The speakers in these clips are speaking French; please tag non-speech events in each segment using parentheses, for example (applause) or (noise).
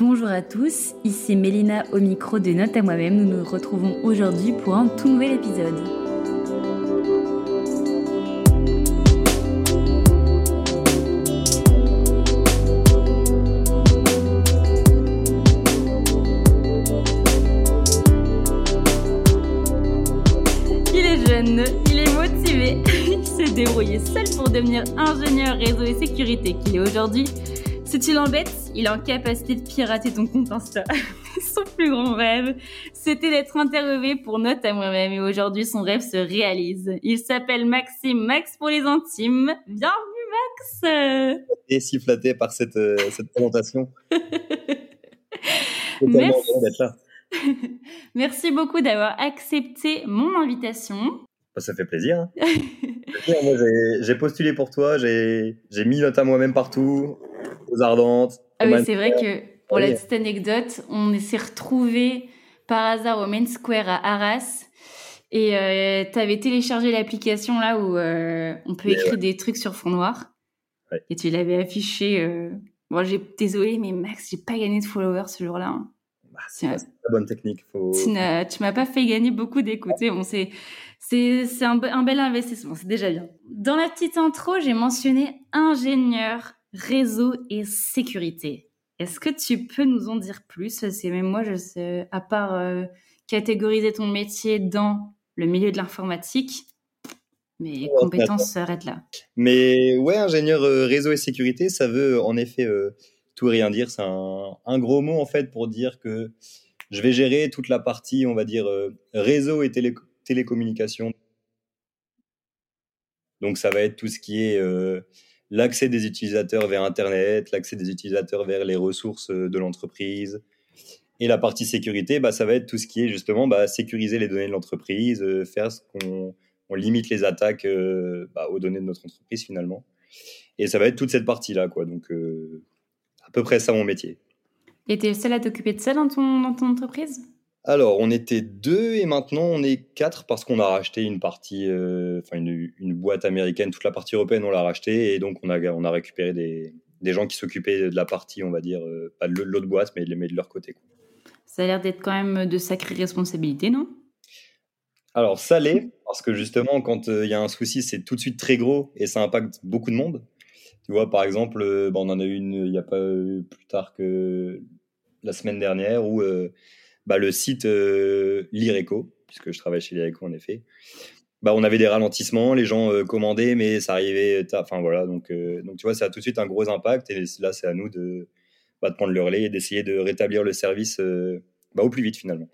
Bonjour à tous, ici Mélina au micro de Note à moi-même. Nous nous retrouvons aujourd'hui pour un tout nouvel épisode. Il est jeune, il est motivé, (laughs) il s'est débrouillé seul pour devenir ingénieur réseau et sécurité qu'il est aujourd'hui. Tu l'embêtes, il est en capacité de pirater ton compte Insta. (laughs) son plus grand rêve, c'était d'être interviewé pour Note à moi-même et aujourd'hui son rêve se réalise. Il s'appelle Maxime, Max pour les intimes. Bienvenue Max Et si flatté par cette, euh, cette présentation. (laughs) Merci. (laughs) Merci beaucoup d'avoir accepté mon invitation. Bah, ça fait plaisir. hein. Moi, j'ai- j'ai postulé pour toi, j'ai j'ai mis note à moi-même partout, aux ardentes. Ah oui, c'est vrai que pour la petite anecdote, on s'est retrouvés par hasard au Main Square à Arras. Et euh, tu avais téléchargé l'application là où euh, on peut Mais écrire des trucs sur fond noir. Ouais. Et tu l'avais affiché. euh, Bon, j'ai désolé, mais Max, j'ai pas gagné de followers ce jour-là. hein. Bah, c'est la bonne technique. Faut... Tu m'as pas fait gagner beaucoup d'écoutes. Bon, c'est un bel investissement, c'est déjà bien. Dans la petite intro, j'ai mentionné ingénieur, réseau et sécurité. Est-ce que tu peux nous en dire plus? Parce que même moi, je sais, à part euh, catégoriser ton métier dans le milieu de l'informatique, mes Ouais, compétences s'arrêtent là. Mais ouais, ingénieur euh, réseau et sécurité, ça veut en effet euh, tout rien dire. C'est un, un gros mot en fait pour dire que je vais gérer toute la partie, on va dire, réseau et télé- télécommunications. Donc ça va être tout ce qui est l'accès des utilisateurs vers Internet, l'accès des utilisateurs vers les ressources euh, de l'entreprise. Et la partie sécurité, bah, ça va être tout ce qui est justement bah, sécuriser les données de l'entreprise, euh, faire ce qu'on on limite les attaques euh, bah, aux données de notre entreprise finalement. Et ça va être toute cette partie-là, quoi. Donc, à peu près ça mon métier. Et tu es le seul à t'occuper de ça dans ton, dans ton entreprise? Alors, on était deux et maintenant on est quatre parce qu'on a racheté une partie, euh, enfin une, une boîte américaine, toute la partie européenne on l'a racheté et donc on a, on a récupéré des, des gens qui s'occupaient de la partie, on va dire, euh, pas de l'autre boîte, mais, mais de leur côté. Quoi. Ça a l'air d'être quand même de sacrées responsabilités, non? Alors, ça l'est, parce que justement, quand euh, il y a un souci, c'est tout de suite très gros et ça impacte beaucoup de monde. Tu vois, par exemple, bah, on en a eu une il n'y a pas plus tard que la semaine dernière où bah, le site euh, Lireco, puisque je travaille chez Lireco en effet, bah, on avait des ralentissements, les gens euh, commandaient, mais ça arrivait tard. Enfin voilà, donc, euh, donc tu vois, ça a tout de suite un gros impact et là, c'est à nous de, bah, de prendre le relais et d'essayer de rétablir le service bah, au plus vite finalement.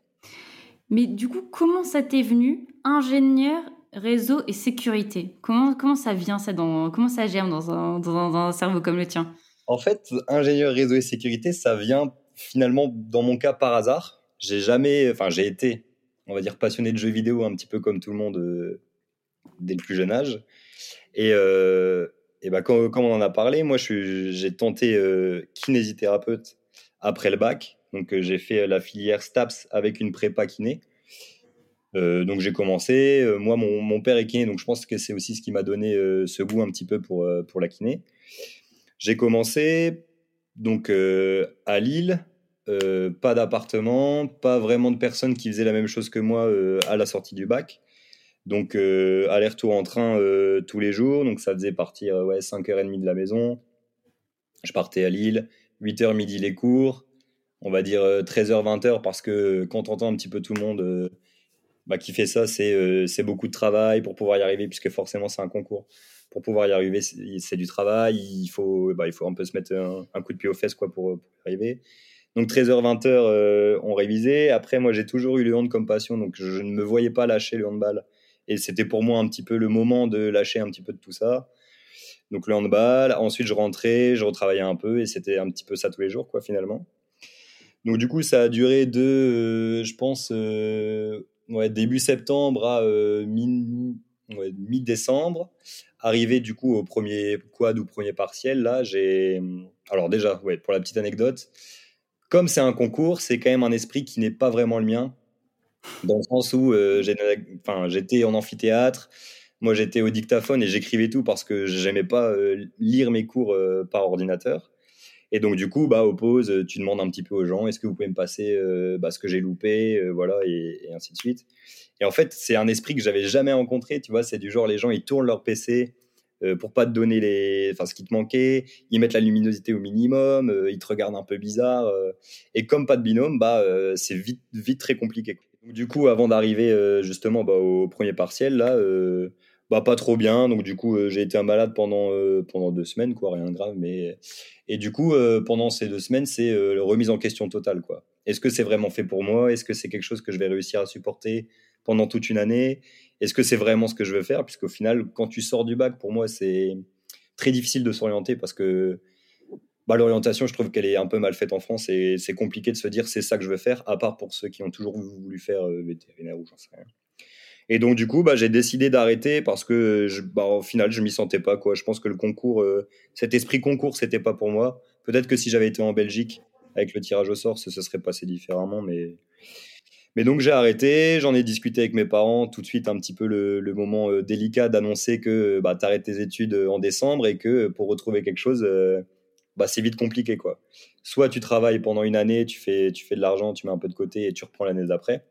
Mais du coup, comment ça t'est venu, ingénieur, réseau et sécurité? Comment, comment ça vient ça dans, Comment ça germe dans un, dans un- dans un cerveau comme le tien? En fait, ingénieur réseau et sécurité, ça vient finalement, dans mon cas, par hasard. J'ai jamais, enfin, j'ai été, on va dire, passionné de jeux vidéo un petit peu comme tout le monde euh, dès le plus jeune âge. Et, euh, et bah, quand, on en a parlé, moi, j'ai tenté euh, kinésithérapeute après le bac. Donc, j'ai fait la filière STAPS avec une prépa kiné. Donc j'ai commencé, moi mon, mon père est kiné, donc je pense que c'est aussi ce qui m'a donné ce goût un petit peu pour, pour la kiné. J'ai commencé donc à Lille, euh, pas d'appartement, pas vraiment de personnes qui faisaient la même chose que moi euh, à la sortie du bac. Donc euh, aller-retour en train tous les jours, donc ça faisait partir ouais, 5h30 de la maison. Je partais à Lille, 8h midi les cours, on va dire euh, 13h 20h parce que quand on entend un petit peu tout le monde bah, qui fait ça, c'est beaucoup de travail pour pouvoir y arriver, puisque forcément c'est un concours. Pour pouvoir y arriver, c'est du travail, il faut, bah, il faut un peu se mettre un, un coup de pied aux fesses quoi, pour, pour y arriver. Donc 13h, 20h, euh, on révisait. Après, moi, j'ai toujours eu le hand comme passion, donc je ne me voyais pas lâcher le handball. Et c'était pour moi un petit peu le moment de lâcher un petit peu de tout ça. Donc le handball, ensuite je rentrais, je retravaillais un peu, et c'était un petit peu ça tous les jours, quoi, finalement. Donc du coup, ça a duré de, euh, je pense, euh, début septembre à mi-décembre. Arrivé du coup au premier quad ou premier partiel, là, j'ai... Alors déjà, ouais, pour la petite anecdote, comme c'est un concours, c'est quand même un esprit qui n'est pas vraiment le mien, dans le sens où euh, j'étais en amphithéâtre, moi j'étais au dictaphone et j'écrivais tout parce que j'aimais pas euh, lire mes cours euh, par ordinateur. Et donc, du coup, bah, au pause, tu demandes un petit peu aux gens est-ce que vous pouvez me passer bah, ce que j'ai loupé voilà, et, ainsi de suite. Et en fait, c'est un esprit que j'avais jamais rencontré. Tu vois, c'est du genre, les gens, ils tournent leur PC pour pas te donner les, enfin, ce qui te manquait. Ils mettent la luminosité au minimum. ils te regardent un peu bizarre. et comme pas de binôme, bah, c'est vite, vite très compliqué. Du coup, avant d'arriver justement bah, au premier partiel, là, bah, pas trop bien. Donc, du coup, j'ai été un malade pendant, pendant deux semaines, quoi, rien de grave. Mais... Et du coup, pendant ces deux semaines, c'est la remise en question totale, quoi. Est-ce que c'est vraiment fait pour moi? Est-ce que c'est quelque chose que je vais réussir à supporter? Pendant toute une année Est-ce que c'est vraiment ce que je veux faire? Puisqu'au final, quand tu sors du bac, pour moi, c'est très difficile de s'orienter parce que bah, l'orientation, je trouve qu'elle est un peu mal faite en France et c'est compliqué de se dire c'est ça que je veux faire, à part pour ceux qui ont toujours voulu faire euh, vétérinaire ou j'en sais rien. Et donc, du coup, bah, j'ai décidé d'arrêter parce que, bah, au final, je m'y sentais pas. Quoi. Je pense que le concours, euh, cet esprit concours, c'était pas pour moi. Peut-être que si j'avais été en Belgique avec le tirage au sort, se serait passé différemment. Mais, mais donc, j'ai arrêté. J'en ai discuté avec mes parents. Tout de suite, un petit peu le, moment euh, délicat d'annoncer que bah, tu arrêtes tes études en décembre et que pour retrouver quelque chose, bah, c'est vite compliqué. quoi. Soit tu travailles pendant une année, tu fais, tu fais de l'argent, tu mets un peu de côté et tu reprends l'année d'après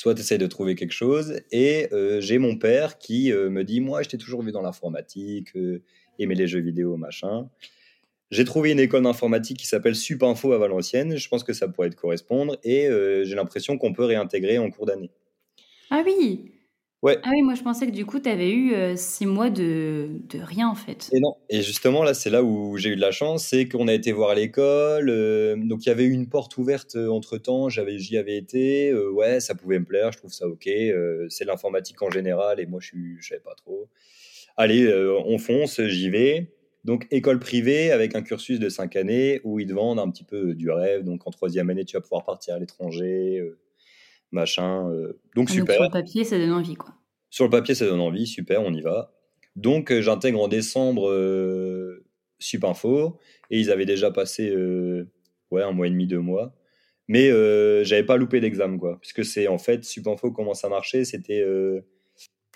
soit tu essaies de trouver quelque chose. Et euh, j'ai mon père qui euh, me dit Moi, je t'ai toujours vu dans l'informatique, euh, aimer les jeux vidéo, machin. J'ai trouvé une école d'informatique qui s'appelle Supinfo à Valenciennes. Je pense que ça pourrait te correspondre. Et j'ai l'impression qu'on peut réintégrer en cours d'année. Ah oui ah oui, moi je pensais que du coup, tu avais eu euh, six mois de, de rien en fait. Et non, et justement là, c'est là où j'ai eu de la chance, c'est qu'on a été voir l'école, euh, donc il y avait eu une porte ouverte euh, entre temps, j'avais, j'y avais été, ouais, ça pouvait me plaire, je trouve ça ok, c'est l'informatique en général et moi je je savais pas trop. Allez, on fonce, j'y vais. Donc école privée avec un cursus de cinq années où ils te vendent un petit peu du rêve, donc en troisième année tu vas pouvoir partir à l'étranger machin. Euh, donc ah, super. sur le papier, ça donne envie, quoi. Sur le papier, ça donne envie, super, on y va. Donc euh, j'intègre en décembre euh, Supinfo et ils avaient déjà passé ouais, un mois et demi, deux mois. Mais j'avais pas loupé d'examen, quoi. Puisque c'est en fait, Supinfo, comment ça marchait? C'était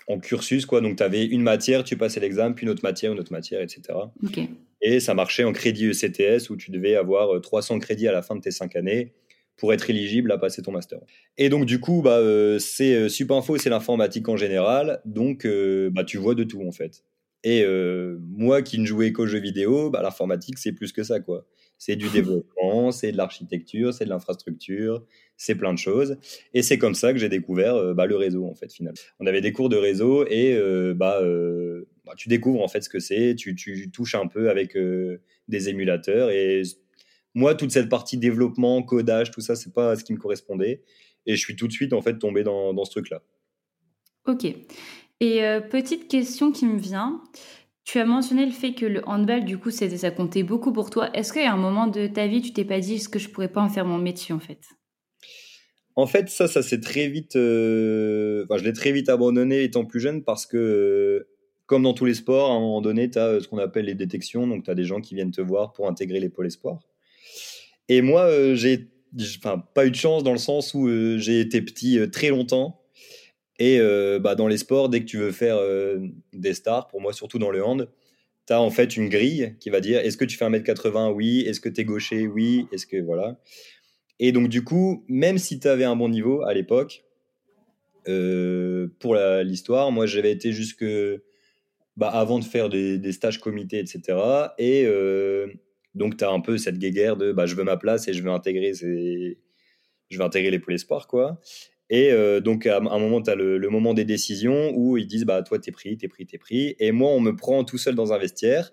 en cursus, quoi. Donc tu avais une matière, tu passais l'examen, puis une autre matière, une autre matière, etc. Et ça marchait en crédit ECTS où tu devais avoir 300 crédits à la fin de tes cinq années pour être éligible à passer ton master. Et donc du coup, bah, euh, c'est euh, Supinfo, c'est l'informatique en général, donc euh, bah, tu vois de tout en fait. Et moi qui ne jouais qu'aux jeux vidéo, bah, l'informatique c'est plus que ça quoi. C'est du développement, (laughs) c'est de l'architecture, c'est de l'infrastructure, c'est plein de choses. Et c'est comme ça que j'ai découvert bah, le réseau en fait finalement. On avait des cours de réseau et bah, bah, tu découvres en fait ce que c'est, tu, tu, touches un peu avec des émulateurs et moi, toute cette partie développement, codage, tout ça, c'est pas ce qui me correspondait. Et je suis tout de suite en fait tombé dans, ce truc-là. Ok. Et euh, petite question qui me vient. Tu as mentionné le fait que le handball, du coup, ça comptait beaucoup pour toi. Est-ce qu'à un moment de ta vie, tu t'es pas dit, est-ce que je pourrais pas en faire mon métier, en fait? En fait, ça, ça s'est très vite... Euh, enfin, je l'ai très vite abandonné étant plus jeune parce que, comme dans tous les sports, à un moment donné, tu as euh, ce qu'on appelle les détections. Donc, tu as des gens qui viennent te voir pour intégrer les pôles espoirs. Et moi, euh, j'ai enfin, pas eu de chance dans le sens où euh, j'ai été petit euh, très longtemps. Et bah, dans les sports, dès que tu veux faire des stars, pour moi, surtout dans le hand, tu as en fait une grille qui va dire est-ce que tu fais 1m80 Oui. Est-ce que tu es gaucher Oui. Est-ce que. Voilà. Et donc, du coup, même si tu avais un bon niveau à l'époque, pour l'histoire, moi, j'avais été jusque. Bah, avant de faire des, stages comités, etc. Et donc, tu as un peu cette guéguerre de bah, je veux ma place et je veux intégrer, je intégrer les pôles espoirs, quoi. Et euh, donc, à un moment, tu as le, moment des décisions où ils disent bah, Toi, t'es pris, t'es pris, t'es pris. Et moi, on me prend tout seul dans un vestiaire.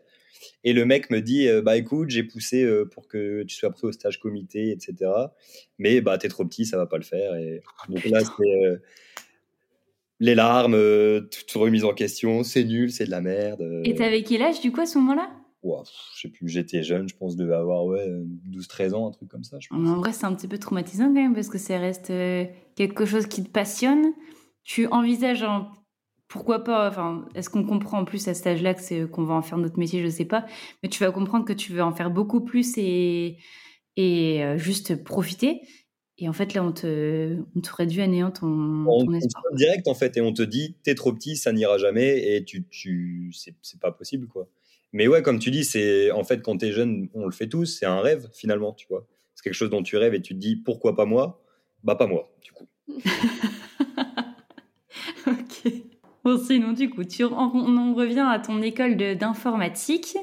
Et le mec me dit euh, Bah écoute, j'ai poussé euh, pour que tu sois pris au stage comité, etc. Mais bah, t'es trop petit, ça va pas le faire. Et donc là, c'est les larmes, toute remise en question c'est nul, c'est de la merde. Et t'avais quel âge du coup à ce moment-là? Je sais plus, j'étais jeune, je pense, je devais avoir ouais, 12-13 ans, un truc comme ça. Je En vrai, c'est un petit peu traumatisant quand même, parce que ça reste euh, quelque chose qui te passionne. Tu envisages, pourquoi pas, enfin, est-ce qu'on comprend en plus à cet âge-là que c'est qu'on va en faire notre métier, je sais pas, mais tu vas comprendre que tu veux en faire beaucoup plus et, et euh, juste profiter. Et en fait, là, on te, on te réduit à néant ton, ton espoir. direct, en fait, et on te dit, t'es trop petit, ça n'ira jamais, et tu, tu, c'est pas possible, quoi. Mais ouais, comme tu dis, c'est en fait quand tu es jeune, on le fait tous, c'est un rêve finalement, tu vois. C'est quelque chose dont tu rêves et tu te dis pourquoi pas moi? Bah pas moi, du coup. (laughs) ok. Bon, sinon, du coup, tu, on, revient à ton école d'informatique.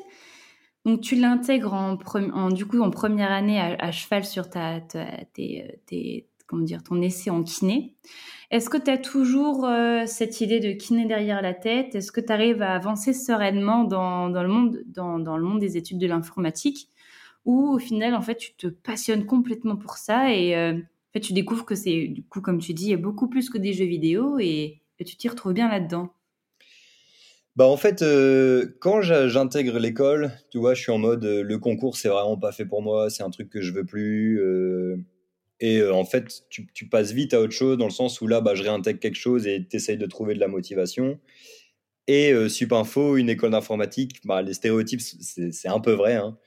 Donc, tu l'intègres en, du coup, en première année à, cheval sur ta, tes, comment dire, ton essai en kiné. Est-ce que tu as toujours euh, cette idée de kiné derrière la tête? Est-ce que tu arrives à avancer sereinement dans, dans le, monde, dans, dans, le monde des études de l'informatique? Ou au final, en fait, tu te passionnes complètement pour ça et euh, tu découvres que c'est, du coup, comme tu dis, beaucoup plus que des jeux vidéo et tu t'y retrouves bien là-dedans bah en fait, euh, quand j'intègre l'école, tu vois, je suis en mode le concours, c'est vraiment pas fait pour moi, c'est un truc que je veux plus. Et en fait, tu, passes vite à autre chose dans le sens où là, bah, je réintègre quelque chose et tu essayes de trouver de la motivation. Et Supinfo, une école d'informatique, bah, les stéréotypes, c'est un peu vrai. Hein.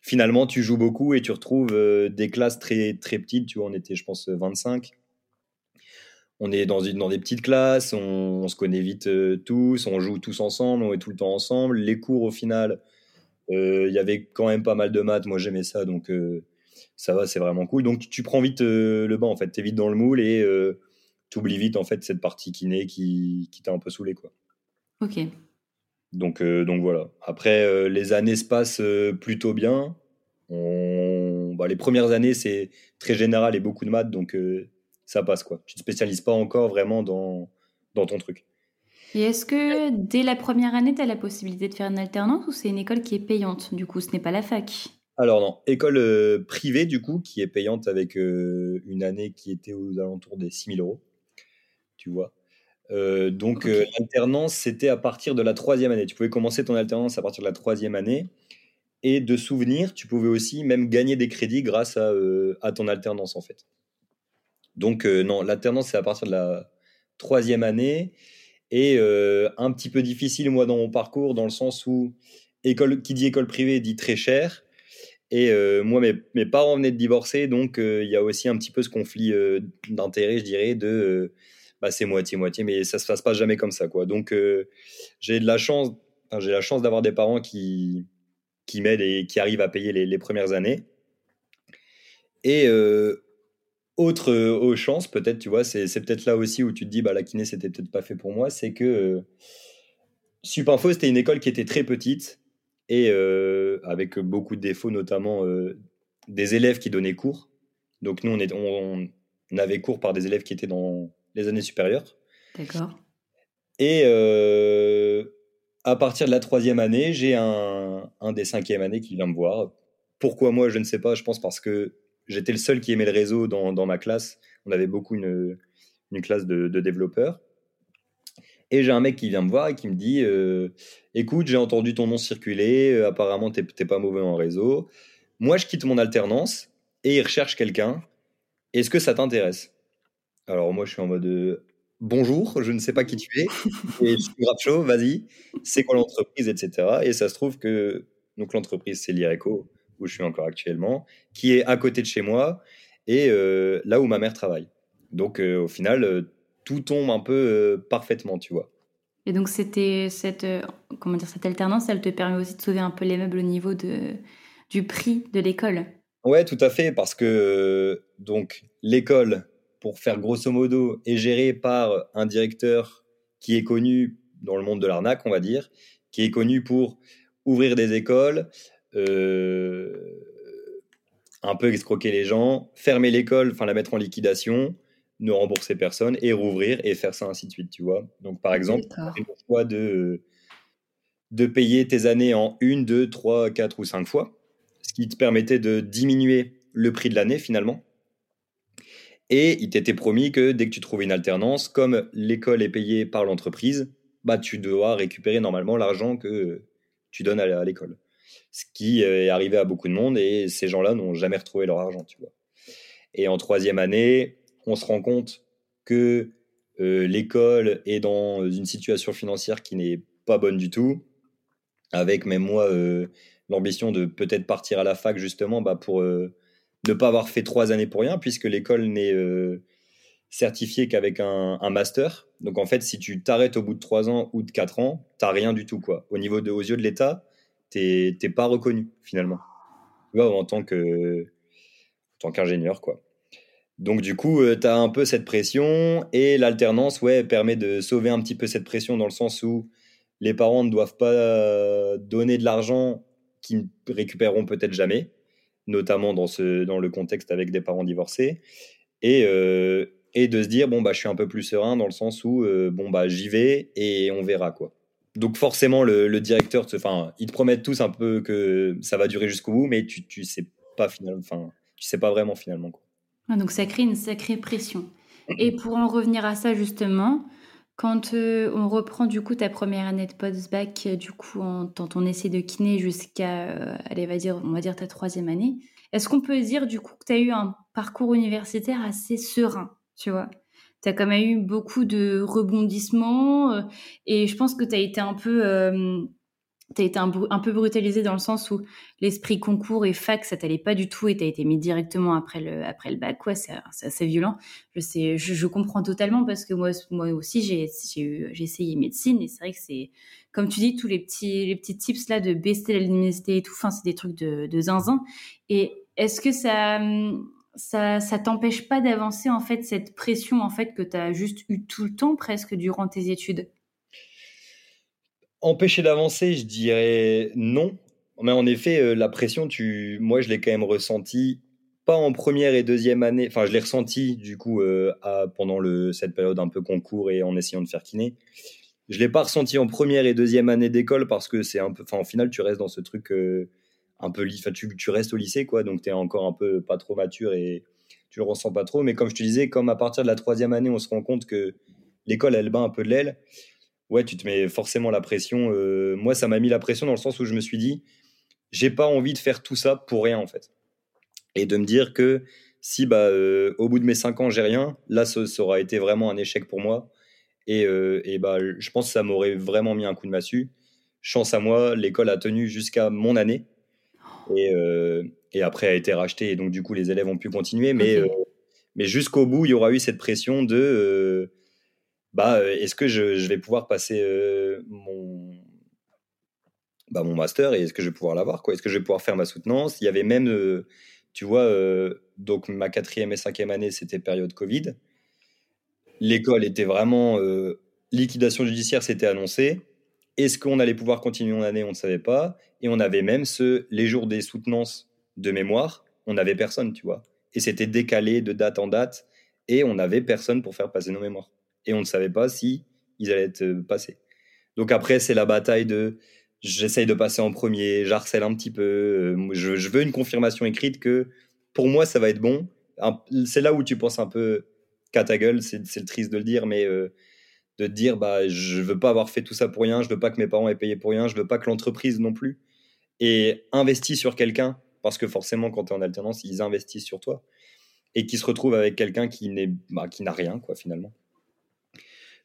Finalement, tu joues beaucoup et tu retrouves des classes très, très petites. Tu vois, on était, je pense, 25 on est dans, une, dans des petites classes, on, se connaît vite euh, tous, on joue tous ensemble, on est tout le temps ensemble. Les cours, au final, euh, il y avait quand même pas mal de maths. Moi, j'aimais ça, donc euh, ça va, c'est vraiment cool. Donc, tu, prends vite le banc, en fait. Tu es vite dans le moule et tu oublies vite, en fait, cette partie kiné qui, qui t'a un peu saoulé, quoi. Ok. Donc, donc voilà. Après, les années se passent plutôt bien. On... Bah, les premières années, c'est très général et beaucoup de maths, donc ça passe quoi. Tu te spécialises pas encore vraiment dans, dans ton truc. Et est-ce que dès la première année, tu as la possibilité de faire une alternance ou c'est une école qui est payante? Du coup, ce n'est pas la fac? Alors non, école euh, privée du coup, qui est payante avec euh, une année qui était aux alentours des 6 000 euros. Tu vois. Euh, donc l'alternance, c'était à partir de la troisième année. Tu pouvais commencer ton alternance à partir de la troisième année. Et de souvenir, tu pouvais aussi même gagner des crédits grâce à, à ton alternance en fait. Donc, non, l'alternance, c'est à partir de la troisième année. Et un petit peu difficile, moi, dans mon parcours, dans le sens où école, qui dit école privée dit très cher. Et euh, moi, mes, parents venaient de divorcer, donc il y a aussi un petit peu ce conflit d'intérêt, je dirais, de bah, c'est moitié-moitié, mais ça se passe pas jamais comme ça. quoi. Donc, j'ai de la chance, j'ai la chance d'avoir des parents qui, qui m'aident et qui arrivent à payer les, premières années. Et autre euh, chance, peut-être, tu vois, c'est peut-être là aussi où tu te dis, bah, la kiné, c'était peut-être pas fait pour moi, c'est que euh, Supinfo, c'était une école qui était très petite et euh, avec beaucoup de défauts, notamment euh, des élèves qui donnaient cours. Donc, nous, on, est, on, avait cours par des élèves qui étaient dans les années supérieures. D'accord. Et à partir de la troisième année, j'ai un, un des cinquièmes années qui vient me voir. Pourquoi moi, je ne sais pas. Je pense parce que j'étais le seul qui aimait le réseau dans, dans, ma classe. On avait beaucoup une, une classe de, développeurs. Et j'ai un mec qui vient me voir et qui me dit euh, Écoute, j'ai entendu ton nom circuler, euh, apparemment, t'es pas mauvais en réseau. Moi, je quitte mon alternance et il recherche quelqu'un. Est-ce que ça t'intéresse? Alors, moi, je suis en mode euh, Bonjour, je ne sais pas qui tu es, (laughs) et je suis grave chaud, vas-y, c'est quoi l'entreprise, etc. Et ça se trouve que donc l'entreprise, c'est l'IRECO où je suis encore actuellement, qui est à côté de chez moi et là où ma mère travaille. Donc au final, tout tombe un peu parfaitement, tu vois. Et donc c'était cette comment dire cette alternance, elle te permet aussi de sauver un peu les meubles au niveau de du prix de l'école. Ouais, tout à fait, parce que donc l'école, pour faire grosso modo, est gérée par un directeur qui est connu dans le monde de l'arnaque, on va dire, qui est connu pour ouvrir des écoles, euh, un peu escroquer les gens, fermer l'école, enfin la mettre en liquidation, ne rembourser personne et rouvrir et faire ça ainsi de suite, tu vois. Donc par exemple, tu le choix de, de payer tes années en une, deux, trois, quatre ou cinq fois, ce qui te permettait de diminuer le prix de l'année finalement. Et il t'était promis que dès que tu trouvais une alternance, comme l'école est payée par l'entreprise, bah tu dois récupérer normalement l'argent que tu donnes à l'école ce qui est arrivé à beaucoup de monde et ces gens-là n'ont jamais retrouvé leur argent, tu vois. Et en troisième année, on se rend compte que euh, l'école est dans une situation financière qui n'est pas bonne du tout, avec même moi euh, l'ambition de peut-être partir à la fac justement bah, pour euh, ne pas avoir fait trois années pour rien, puisque l'école n'est certifiée qu'avec un, master. Donc en fait, si tu t'arrêtes au bout de trois ans ou de quatre ans, t'as rien du tout quoi. Au niveau de, aux yeux de l'État, t'es pas reconnu finalement. En tant que en tant qu'ingénieur, quoi. Donc du coup, tu as un peu cette pression et l'alternance, ouais, permet de sauver un petit peu cette pression dans le sens où les parents ne doivent pas donner de l'argent qu'ils ne récupéreront peut-être jamais, notamment dans, le contexte avec des parents divorcés, et, euh, et de se dire, bon, bah, je suis un peu plus serein dans le sens où, euh, bon, bah, j'y vais et on verra, quoi. Donc forcément, le, directeur, enfin, ils te promettent tous un peu que ça va durer jusqu'au bout, mais tu, tu sais pas finalement, tu sais pas vraiment finalement, quoi. Ah, donc ça crée une sacrée pression. Et pour en revenir à ça justement, quand euh, on reprend du coup ta première année de post-bac, euh, du coup en, dans ton essai de kiné jusqu'à, euh, allez, on va dire ta troisième année, est-ce qu'on peut dire du coup que tu as eu un parcours universitaire assez serein, tu vois? Tu as quand même eu beaucoup de rebondissements et je pense que tu as été un peu tu été un, peu brutalisé dans le sens où l'esprit concours et fac, ça t'allait pas du tout et tu as été mis directement après le, après le bac. Ouais, c'est assez violent. Je sais, je, comprends totalement parce que moi, moi aussi, j'ai essayé médecine et c'est vrai que c'est, comme tu dis, tous les petits, les petits tips là de baisser la luminosité et tout, c'est des trucs de, de zinzin. Et est-ce que ça, ça, ça t'empêche pas d'avancer en fait cette pression en fait que tu as juste eu tout le temps presque durant tes études? Empêcher d'avancer, je dirais non. Mais en effet, euh, la pression, tu... moi, je l'ai quand même ressenti, pas en première et deuxième année, enfin, je l'ai ressenti du coup euh, pendant le, cette période un peu concours et en essayant de faire kiné. Je l'ai pas ressenti en première et deuxième année d'école parce que c'est un peu, enfin, au final, tu restes dans ce truc euh, un peu, enfin, tu, tu restes au lycée, quoi, donc tu es encore un peu pas trop mature et tu le ressens pas trop. Mais comme je te disais, comme à partir de la troisième année, on se rend compte que l'école, elle bat un peu de l'aile ouais, tu te mets forcément la pression. Euh, moi, ça m'a mis la pression dans le sens où je me suis dit, j'ai pas envie de faire tout ça pour rien, en fait. Et de me dire que si, bah, euh, au bout de mes cinq ans, j'ai rien, là, ça, aura été vraiment un échec pour moi. Et, euh, et bah, je pense que ça m'aurait vraiment mis un coup de massue. Chance à moi, l'école a tenu jusqu'à mon année. Et, et, après a été rachetée. Et donc, du coup, les élèves ont pu continuer. Mais, mais jusqu'au bout, il y aura eu cette pression de bah, euh, est-ce que je, vais pouvoir passer euh, mon, bah, mon master et est-ce que je vais pouvoir l'avoir Est-ce que je vais pouvoir faire ma soutenance? Il y avait même, euh, tu vois, donc ma quatrième et cinquième année, c'était période Covid. L'école était vraiment liquidation judiciaire, c'était annoncé. Est-ce qu'on allait pouvoir continuer en année? On ne savait pas. Et on avait même ce, les jours des soutenances de mémoire, on n'avait personne, tu vois. Et c'était décalé de date en date et on n'avait personne pour faire passer nos mémoires et on ne savait pas si ils allaient être euh, passés. Donc après, c'est la bataille de j'essaye de passer en premier, j'harcèle un petit peu, euh, je, veux une confirmation écrite que pour moi, ça va être bon. C'est là où tu penses un peu qu'à ta gueule, c'est triste de le dire, mais euh, de te dire bah, je veux pas avoir fait tout ça pour rien, je veux pas que mes parents aient payé pour rien, je veux pas que l'entreprise non plus. Et investis sur quelqu'un, parce que forcément, quand tu es en alternance, ils investissent sur toi, et qui se retrouve avec quelqu'un bah, qui n'a rien, quoi, finalement.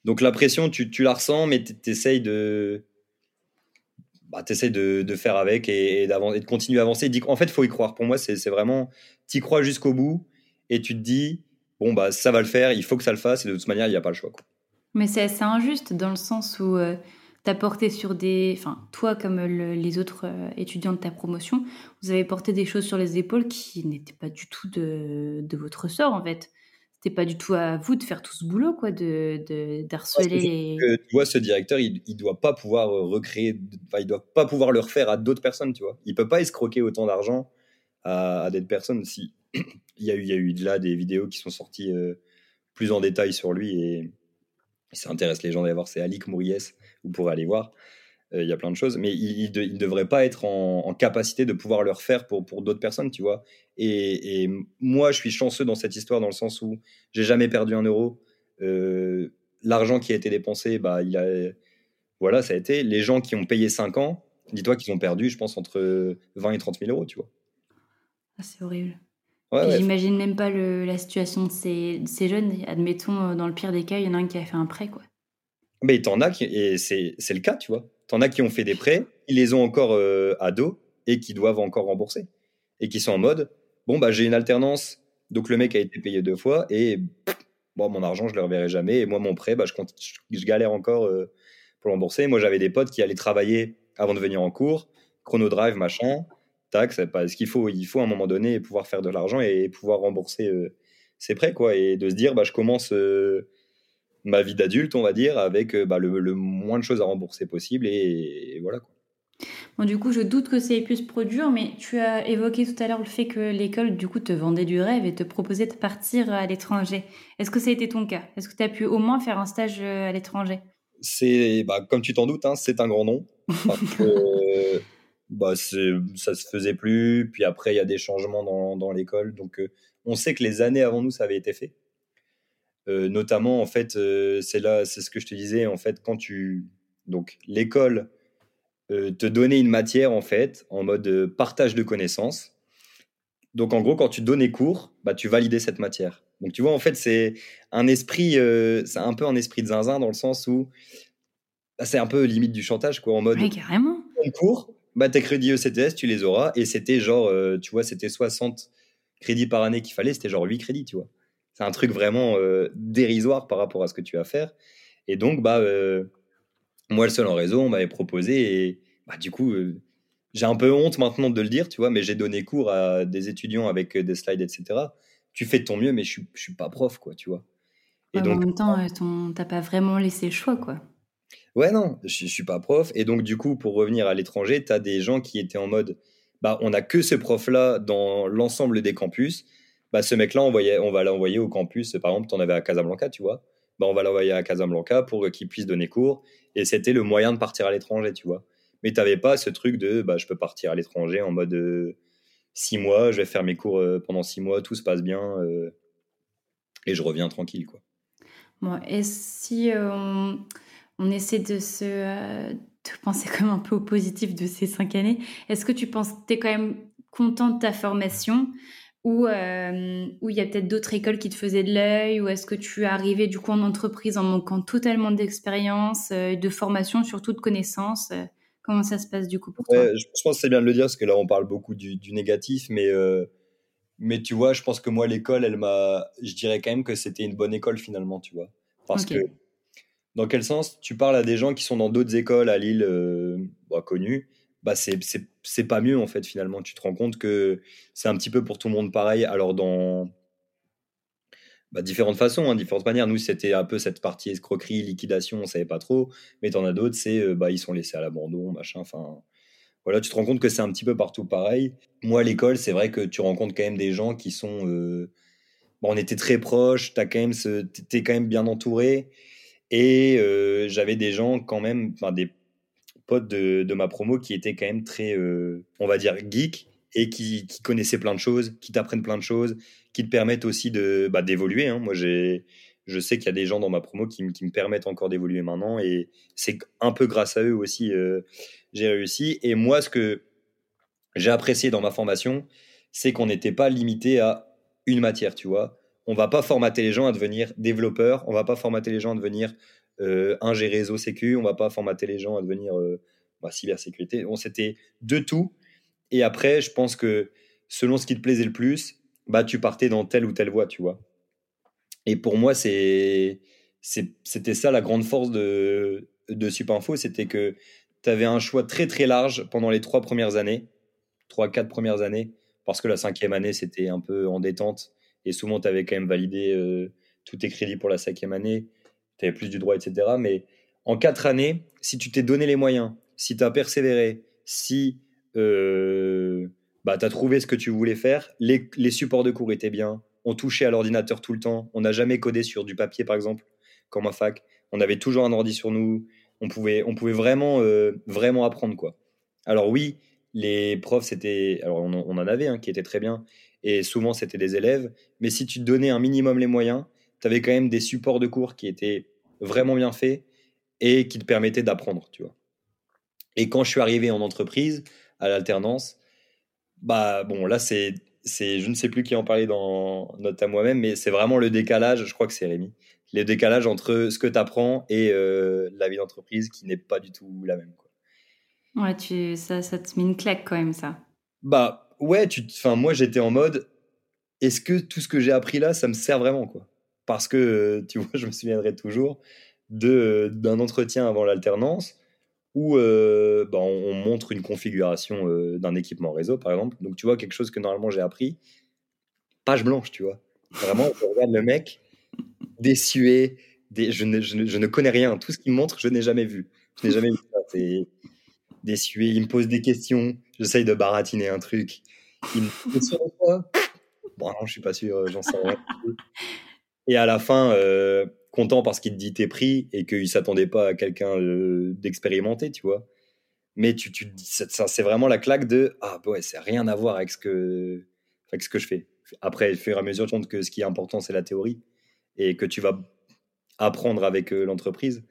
Donc la pression, tu, la ressens, mais tu essayes de, bah, de, faire avec et, et, de continuer à avancer. En fait, il faut y croire. Pour moi, c'est vraiment, tu y crois jusqu'au bout et tu te dis, bon, bah, ça va le faire, il faut que ça le fasse et de toute manière, il n'y a pas le choix. Mais c'est assez injuste dans le sens où euh, tu as porté sur des. Enfin, toi, comme les autres euh, étudiants de ta promotion, vous avez porté des choses sur les épaules qui n'étaient pas du tout de, de votre sort, en fait c'était pas du tout à vous de faire tout ce boulot, quoi, de d'harceler. De, tu vois, ce directeur, il, il doit pas pouvoir euh, recréer, enfin, il doit pas pouvoir le refaire à d'autres personnes, tu vois. Il peut pas escroquer autant d'argent à, à d'autres personnes. Si (clears throat) il y a eu, il y a eu là des vidéos qui sont sorties euh, plus en détail sur lui et ça intéresse les gens d'aller voir. C'est Alik Mouriès, vous pourrez aller voir. Euh, il y a plein de choses, mais il ne devrait pas être en, capacité de pouvoir le refaire pour, pour d'autres personnes, tu vois. Et, moi, je suis chanceux dans cette histoire dans le sens où j'ai jamais perdu un euro. Euh, l'argent qui a été dépensé, bah, il a, voilà, ça a été. Les gens qui ont payé 5 ans, dis-toi qu'ils ont perdu, je pense, entre 20 et 30 000 euros, tu vois. Ah, c'est horrible. J'imagine même pas le, la situation de ces, de ces, jeunes. Admettons, euh, dans le pire des cas, il y en a un qui a fait un prêt, quoi. Mais t'en as, qui, et c'est le cas, tu vois. T'en as qui ont fait des prêts, ils les ont encore euh, à dos et qui doivent encore rembourser. Et qui sont en mode, bon, bah, j'ai une alternance, donc le mec a été payé deux fois et bon, mon argent, je le reverrai jamais. Et moi, mon prêt, bah, je, galère encore euh, pour rembourser. Moi, j'avais des potes qui allaient travailler avant de venir en cours, chronodrive, machin, tac, c'est pas ce qu'il faut. Il faut à un moment donné pouvoir faire de l'argent et pouvoir rembourser euh, ses prêts, quoi. Et de se dire, bah, je commence euh, ma vie d'adulte, on va dire, avec bah, le, moins de choses à rembourser possible. Et, voilà, quoi. Bon, du coup, je doute que ça ait pu se produire, mais tu as évoqué tout à l'heure le fait que l'école, du coup, te vendait du rêve et te proposait de partir à l'étranger. Est-ce que ça a été ton cas? Est-ce que tu as pu au moins faire un stage à l'étranger? C'est, bah, comme tu t'en doutes, hein, c'est un grand nom. (laughs) bah, ça se faisait plus. Puis après, il y a des changements dans, dans l'école. Donc, euh, on sait que les années avant nous, ça avait été fait. Euh, notamment, en fait, euh, c'est là, c'est ce que je te disais. En fait, quand tu. Donc, l'école te donnait une matière, en fait, en mode partage de connaissances. Donc, en gros, quand tu donnais cours, bah, tu validais cette matière. Donc tu vois, en fait, c'est un esprit, euh, c'est un peu un esprit de zinzin dans le sens où bah, c'est un peu limite du chantage, quoi, en mode. Oui, carrément. En cours, bah, tes crédits ECTS, tu les auras. Et c'était genre, euh, tu vois, c'était 60 crédits par année qu'il fallait, c'était genre 8 crédits, tu vois. C'est un truc vraiment euh, dérisoire par rapport à ce que tu vas faire. Et donc, bah, moi, le seul en réseau, on m'avait proposé. Et bah, du coup, j'ai un peu honte maintenant de le dire, tu vois, mais j'ai donné cours à des étudiants avec des slides, etc tu fais de ton mieux, mais je, je suis pas prof, quoi, tu vois. Et donc, en même temps, tu t'as pas vraiment laissé le choix, quoi. Ouais, non, je, ne suis pas prof. Et donc, du coup, pour revenir à l'étranger, tu as des gens qui étaient en mode, bah, on n'a que ce prof-là dans l'ensemble des campus. Bah, ce mec-là, on, on va l'envoyer au campus. Par exemple, tu en avais à Casablanca, tu vois. Bah, on va l'envoyer à Casablanca pour qu'il puisse donner cours. Et c'était le moyen de partir à l'étranger, tu vois. Mais tu n'avais pas ce truc de, bah, je peux partir à l'étranger en mode, euh, six mois, je vais faire mes cours euh, pendant six mois, tout se passe bien euh, et je reviens tranquille. Quoi. Bon, et si euh, on, essaie de se de penser comme un peu au positif de ces cinq années, est-ce que tu penses que tu es quand même content de ta formation? Ou où il y a peut-être d'autres écoles qui te faisaient de l'œil ou est-ce que tu es arrivé du coup en entreprise en manquant totalement d'expérience, de formation, surtout de connaissances Comment ça se passe du coup pour toi? Je pense que c'est bien de le dire parce que là on parle beaucoup du, négatif, mais euh, mais tu vois, je pense que moi l'école, elle m'a, je dirais quand même que c'était une bonne école finalement, tu vois, parce que dans quel sens? Tu parles à des gens qui sont dans d'autres écoles à Lille euh, bah, connues, bah c'est pas mieux en fait finalement. Tu te rends compte que c'est un petit peu pour tout le monde pareil. Alors dans bah, différentes façons, hein, différentes manières. Nous, c'était un peu cette partie escroquerie, liquidation, on savait pas trop. Mais t'en as d'autres, c'est euh, bah, ils sont laissés à l'abandon, machin. Enfin, voilà, tu te rends compte que c'est un petit peu partout pareil. Moi, à l'école, c'est vrai que tu rencontres quand même des gens qui sont. Euh, on était très proches, t'as quand même t'es quand même bien entouré. Et euh, j'avais des gens quand même, enfin des potes de, ma promo qui étaient quand même très, on va dire, geeks et qui, qui connaissaient plein de choses, qui t'apprennent plein de choses, qui te permettent aussi de bah, d'évoluer. Hein. Moi, j'ai, je sais qu'il y a des gens dans ma promo qui, qui me permettent encore d'évoluer maintenant, et c'est un peu grâce à eux aussi euh, j'ai réussi. Et moi, ce que j'ai apprécié dans ma formation, c'est qu'on n'était pas limité à une matière, tu vois. On va pas formater les gens à devenir développeurs, on va pas formater les gens à devenir euh, ingé réseau sécu, on va pas formater les gens à devenir euh, bah, cybersécurité. On s'était de tout. Et après, je pense que selon ce qui te plaisait le plus, bah, tu partais dans telle ou telle voie, tu vois. Et pour moi, c'est, c'était ça la grande force de, de Supinfo, c'était que tu avais un choix très très large pendant les trois premières années, trois, quatre premières années, parce que la cinquième année, c'était un peu en détente, et souvent, tu avais quand même validé euh, tous tes crédits pour la cinquième année, tu avais plus du droit, etc. Mais en quatre années, si tu t'es donné les moyens, si tu as persévéré, si euh, bah, tu as trouvé ce que tu voulais faire, les, supports de cours étaient bien, on touchait à l'ordinateur tout le temps, on n'a jamais codé sur du papier par exemple, comme à fac, on avait toujours un ordi sur nous, on pouvait, on pouvait vraiment, euh, vraiment apprendre quoi. Alors oui, les profs c'était, alors on, en avait un qui était très bien, et souvent c'était des élèves, mais si tu donnais un minimum les moyens, tu avais quand même des supports de cours qui étaient vraiment bien faits et qui te permettaient d'apprendre, tu vois. Et quand je suis arrivé en entreprise, à l'alternance, bah bon, là, c'est, c'est, je ne sais plus qui en parlait dans Note à moi-même, mais c'est vraiment le décalage, je crois que c'est Rémi, le décalage entre ce que tu apprends et euh, la vie d'entreprise qui n'est pas du tout la même. Quoi. Ouais, tu, ça, ça te met une claque quand même, ça. Bah ouais, tu, moi j'étais en mode, est-ce que tout ce que j'ai appris là, ça me sert vraiment quoi? Parce que, tu (laughs) vois, je me souviendrai toujours de, d'un entretien avant l'alternance où euh, bah, on, montre une configuration euh, d'un équipement réseau, par exemple. Donc, tu vois, quelque chose que normalement j'ai appris, page blanche, tu vois. Vraiment, je regarde le mec, déçué, des, je, ne, je, ne, connais rien. Tout ce qu'il montre, je n'ai jamais vu. Je n'ai jamais vu ça. C'est il me pose des questions, j'essaye de baratiner un truc. Il me dit Bon, non, je suis pas sûr, j'en sais rien. (laughs) Et à la fin, euh, content parce qu'il te dit t'es pris et qu'il s'attendait pas à quelqu'un euh, d'expérimenté, tu vois. Mais tu, tu c'est vraiment la claque de ah ouais, c'est rien à voir avec ce que, avec ce que je fais. Après, au fur et à mesure, tu te compte que ce qui est important, c'est la théorie et que tu vas apprendre avec euh, l'entreprise.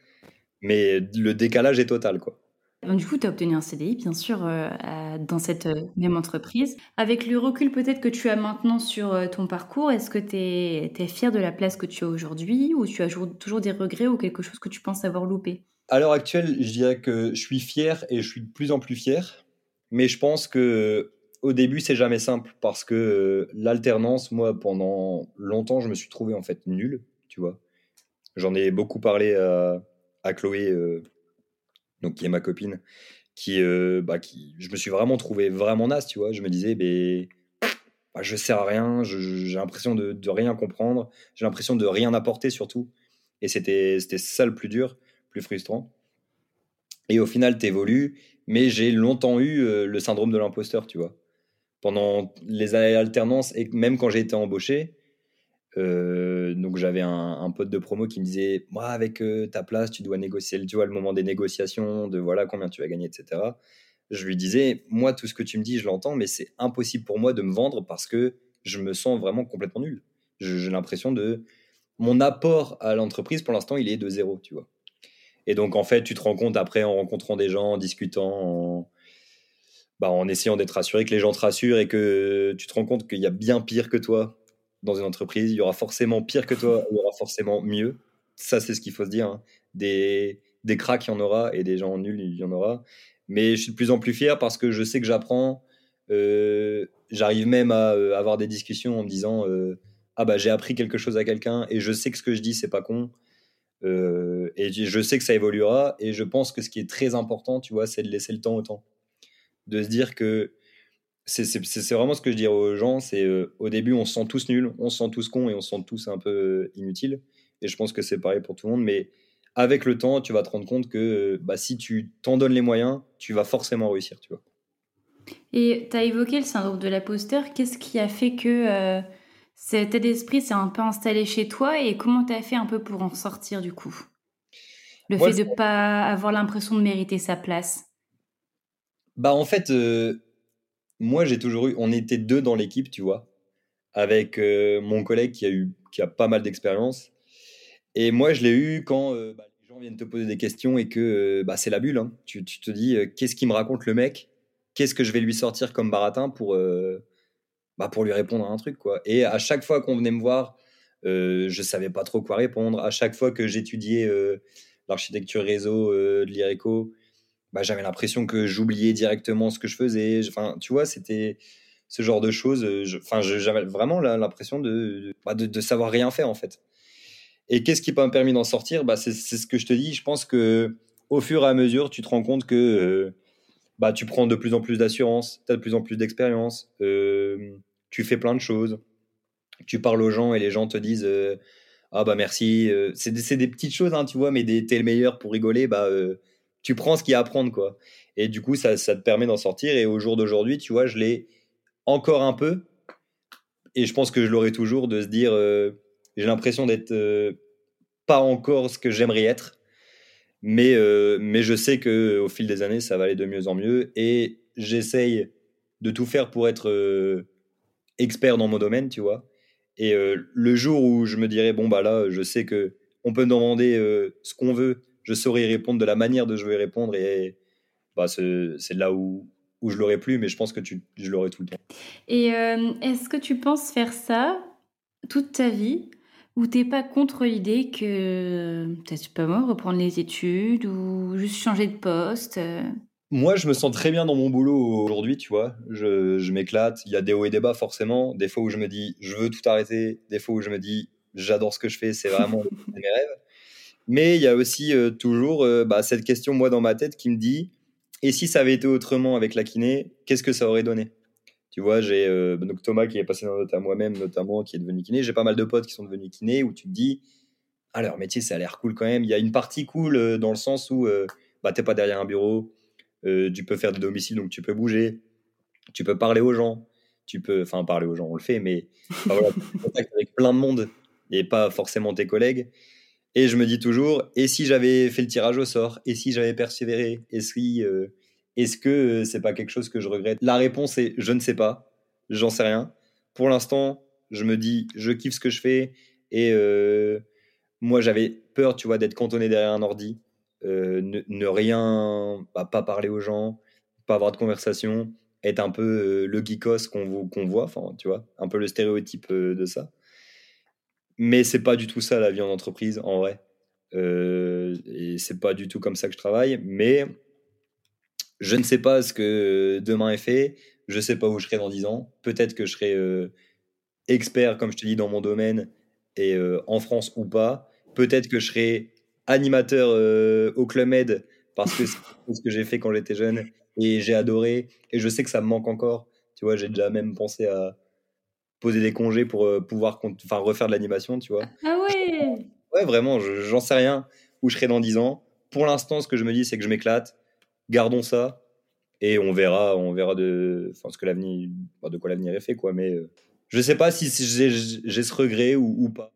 Mais le décalage est total, quoi. Du coup, tu as obtenu un CDI, bien sûr, euh, dans cette euh, même entreprise. Avec le recul peut-être que tu as maintenant sur euh, ton parcours, est-ce que tu es, fier de la place que tu as aujourd'hui ou tu as toujours des regrets ou quelque chose que tu penses avoir loupé? À l'heure actuelle, je dirais que je suis fier et je suis de plus en plus fier. Mais je pense que au début, c'est jamais simple parce que l'alternance, moi, pendant longtemps, je me suis trouvé en fait nul, tu vois. J'en ai beaucoup parlé à, à Chloé donc qui est ma copine, qui, euh, bah, qui, je me suis vraiment trouvé vraiment naze, tu vois. Je me disais, ben, bah, je sers à rien, j'ai l'impression de, de, rien comprendre, j'ai l'impression de rien apporter surtout. Et c'était ça le plus dur, plus frustrant. Et au final, tu évolues, mais j'ai longtemps eu euh, le syndrome de l'imposteur, tu vois. Pendant les alternances, et même quand j'ai été embauché, euh, donc j'avais un, pote de promo qui me disait moi avec euh, ta place tu dois négocier tu vois le moment des négociations de voilà combien tu vas gagner etc je lui disais moi tout ce que tu me dis je l'entends mais c'est impossible pour moi de me vendre parce que je me sens vraiment complètement nul. J'ai l'impression de mon apport à l'entreprise pour l'instant il est de zéro tu vois et donc en fait tu te rends compte après en rencontrant des gens en discutant bah, en essayant d'être rassuré que les gens te rassurent et que tu te rends compte qu'il y a bien pire que toi dans une entreprise. Il y aura forcément pire que toi, il y aura forcément mieux. Ça, c'est ce qu'il faut se dire. Hein. Des, des cracks, il y en aura, et des gens nuls, il y en aura. Mais je suis de plus en plus fier parce que je sais que j'apprends. Euh, j'arrive même à euh, avoir des discussions en me disant euh, Ah, bah, j'ai appris quelque chose à quelqu'un, et je sais que ce que je dis, c'est pas con. et je sais que ça évoluera. Et je pense que ce qui est très important, tu vois, c'est de laisser le temps au temps. De se dire que c'est vraiment ce que je dirais aux gens. C'est euh, au début, on se sent tous nuls, on se sent tous cons et on se sent tous un peu euh, inutiles. Et je pense que c'est pareil pour tout le monde. Mais avec le temps, tu vas te rendre compte que euh, bah, si tu t'en donnes les moyens, tu vas forcément réussir, tu vois. Et tu as évoqué le syndrome de l'imposteur. Qu'est-ce qui a fait que cet état d'esprit s'est un peu installé chez toi et comment tu as fait un peu pour en sortir du coup? Le fait de ne pas avoir l'impression de mériter sa place? Bah en fait, moi, j'ai toujours eu. On était deux dans l'équipe, tu vois, avec euh, mon collègue qui a eu, qui a pas mal d'expérience. Et moi, je l'ai eu quand euh, bah, les gens viennent te poser des questions et que euh, bah, c'est la bulle. Hein. Tu, te dis, qu'est-ce qu'il me raconte le mec? Qu'est-ce que je vais lui sortir comme baratin pour, bah, pour lui répondre à un truc, quoi. Et à chaque fois qu'on venait me voir, je savais pas trop quoi répondre. À chaque fois que j'étudiais l'architecture réseau de l'IRECO, bah, j'avais l'impression que j'oubliais directement ce que je faisais. Enfin, tu vois, c'était ce genre de choses. Euh, enfin, j'avais vraiment l'impression bah, de, de, savoir rien faire en fait. Et qu'est-ce qui m'a permis d'en sortir? Bah, C'est ce que je te dis. Je pense que au fur et à mesure, tu te rends compte que euh, bah, tu prends de plus en plus d'assurance, tu as de plus en plus d'expérience, euh, tu fais plein de choses, tu parles aux gens et les gens te disent Ah bah merci. c'est des, petites choses, hein, tu vois, mais t'es le meilleur pour rigoler. Bah, tu prends ce qu'il y a à prendre, quoi. Et du coup, ça, ça te permet d'en sortir. Et au jour d'aujourd'hui, tu vois, je l'ai encore un peu. Et je pense que je l'aurai toujours de se dire, euh, j'ai l'impression d'être euh, pas encore ce que j'aimerais être. Mais, euh, mais je sais que au fil des années, ça va aller de mieux en mieux. Et j'essaye de tout faire pour être expert dans mon domaine, tu vois. Et le jour où je me dirais, bon, bah là, je sais que on peut demander ce qu'on veut je saurais y répondre de la manière dont je vais y répondre et bah, c'est là où, où je l'aurais plus, mais je pense que tu, je l'aurais tout le temps. Et euh, est-ce que tu penses faire ça toute ta vie ou t'es pas contre l'idée que peut-être pas moi reprendre les études ou juste changer de poste euh? Moi, je me sens très bien dans mon boulot aujourd'hui, tu vois. Je, je m'éclate. Il y a des hauts et des bas, forcément. Des fois où je me dis, je veux tout arrêter. Des fois où je me dis, j'adore ce que je fais, c'est vraiment (laughs) mes rêves. Mais il y a aussi toujours bah, cette question, moi, dans ma tête, qui me dit et si ça avait été autrement avec la kiné, qu'est-ce que ça aurait donné? Tu vois, j'ai donc Thomas qui est passé dans notre à moi-même, notamment, qui est devenu kiné. J'ai pas mal de potes qui sont devenus kiné où tu te dis, ah, leur métier, ça a l'air cool quand même. Il y a une partie cool dans le sens où bah, t'es pas derrière un bureau, tu peux faire des domiciles, donc tu peux bouger, tu peux parler aux gens, tu peux, enfin, parler aux gens, on le fait, mais (laughs) avec plein de monde et pas forcément tes collègues. Et je me dis toujours, et si j'avais fait le tirage au sort? Et si j'avais persévéré? Est-ce euh, est que euh, c'est pas quelque chose que je regrette? La réponse est je ne sais pas, j'en sais rien. Pour l'instant, je me dis, je kiffe ce que je fais. Et euh, moi, j'avais peur, tu vois, d'être cantonné derrière un ordi, ne, rien, bah, pas parler aux gens, pas avoir de conversation, être un peu le geekos qu'on qu'on voit, enfin, tu vois, un peu le stéréotype de ça. Mais c'est pas du tout ça la vie en entreprise, en vrai. Euh, et c'est pas du tout comme ça que je travaille. Mais je ne sais pas ce que demain est fait. Je sais pas où je serai dans 10 ans. Peut-être que je serai euh, expert, comme je te dis, dans mon domaine et euh, en France ou pas. Peut-être que je serai animateur euh, au Club Med parce que c'est ce que j'ai fait quand j'étais jeune et j'ai adoré. Et je sais que ça me manque encore. Tu vois, j'ai déjà même pensé à, poser des congés pour euh, pouvoir enfin, refaire de l'animation, tu vois. Ah ouais Ouais, vraiment, j'en sais rien où je serai dans 10 ans. Pour l'instant, ce que je me dis, c'est que je m'éclate. Gardons ça et on verra, on verra de, enfin, ce que l'avenir, de quoi l'avenir est fait, quoi. Mais euh, je sais pas si, j'ai ce regret ou, pas.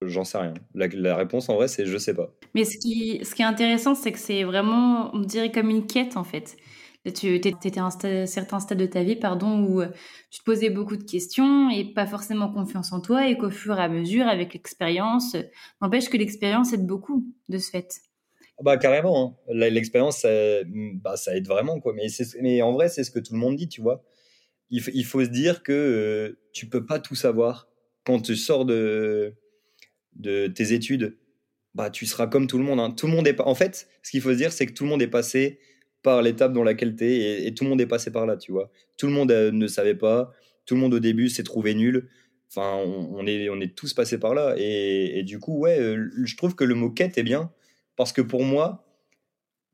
J'en sais rien. La, la, réponse en vrai, c'est je sais pas. Mais ce qui, ce qui est intéressant, c'est que c'est vraiment, on dirait comme une quête en fait. Tu étais à un certain stade de ta vie pardon, où euh, tu te posais beaucoup de questions et pas forcément confiance en toi, et qu'au fur et à mesure, avec l'expérience, euh, n'empêche que l'expérience aide beaucoup de ce fait. Ah bah carrément, hein. l'expérience, ça, bah, ça aide vraiment. Quoi. Mais, mais en vrai, c'est ce que tout le monde dit, tu vois. Il, faut se dire que euh, tu peux pas tout savoir. Quand tu sors de, de tes études, bah, tu seras comme tout le monde. Hein. Tout le monde est. En fait, ce qu'il faut se dire, c'est que tout le monde est passé par l'étape dans laquelle tu es et, tout le monde est passé par là, tu vois. Tout le monde euh, ne savait pas, tout le monde au début s'est trouvé nul. Enfin, on, est, on est tous passés par là. Et, du coup, ouais, euh, je trouve que le mot quête est bien parce que pour moi,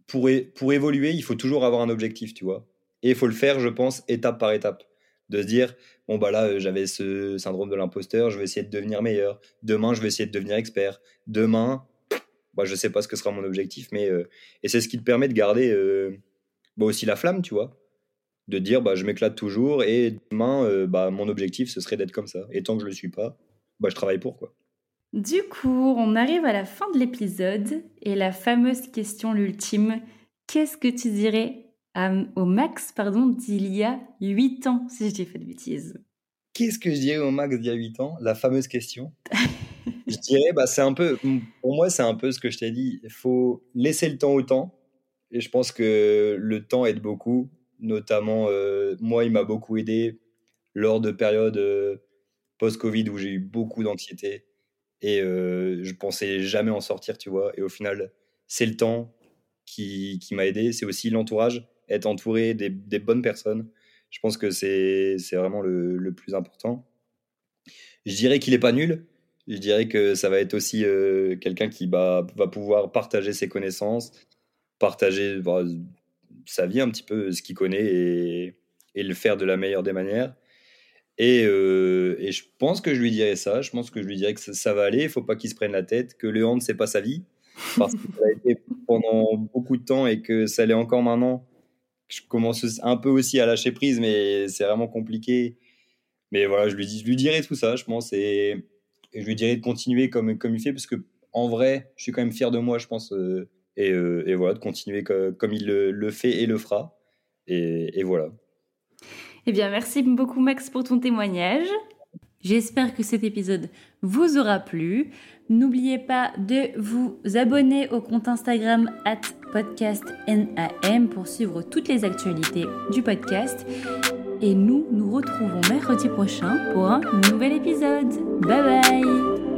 pour, pour évoluer, il faut toujours avoir un objectif, tu vois. Et il faut le faire, je pense, étape par étape. De se dire, bon, bah là, euh, j'avais ce syndrome de l'imposteur, je vais essayer de devenir meilleur. Demain, je vais essayer de devenir expert. Demain, bah, je sais pas ce que sera mon objectif, mais euh, et c'est ce qui te permet de garder euh, bah, aussi la flamme, tu vois, de dire bah je m'éclate toujours et demain euh, bah mon objectif ce serait d'être comme ça. Et tant que je le suis pas, bah je travaille pour quoi. Du coup, on arrive à la fin de l'épisode et la fameuse question l'ultime, qu'est-ce que tu dirais au max pardon d'il y a 8 ans si je t'ai fait de bêtises? Qu'est-ce que je dirais au max d'il y a 8 ans? La fameuse question. (laughs) je dirais, bah, c'est un peu, pour moi, c'est un peu ce que je t'ai dit. Il faut laisser le temps au temps. Et je pense que le temps aide beaucoup. Notamment, euh, moi, il m'a beaucoup aidé lors de périodes euh, post-Covid où j'ai eu beaucoup d'anxiété. Et euh, je pensais jamais en sortir, tu vois. Et au final, c'est le temps qui, qui m'a aidé. C'est aussi l'entourage, être entouré des, des, bonnes personnes. Je pense que c'est vraiment le, le, plus important. Je dirais qu'il n'est pas nul, je dirais que ça va être aussi euh, quelqu'un qui va pouvoir partager ses connaissances, partager bah, sa vie un petit peu, ce qu'il connaît et, le faire de la meilleure des manières. Et, euh, et, je pense que je lui dirais ça. Je pense que je lui dirais que ça, va aller. Il faut pas qu'il se prenne la tête, que le hand c'est pas sa vie, parce que ça a été pendant beaucoup de temps et que ça l'est encore maintenant. Je commence un peu aussi à lâcher prise, mais c'est vraiment compliqué. Mais voilà, je lui, je lui dirais tout ça, je pense. Et, et je lui dirais de continuer comme, comme il fait, parce que en vrai, je suis quand même fier de moi, je pense. Euh, et, euh, et, voilà, de continuer comme, il le, fait et le fera. Et, et voilà. Eh bien, merci beaucoup Max pour ton témoignage. J'espère que cet épisode vous aura plu. N'oubliez pas de vous abonner au compte Instagram at podcastnam pour suivre toutes les actualités du podcast et nous nous retrouvons mercredi prochain pour un nouvel épisode. Bye bye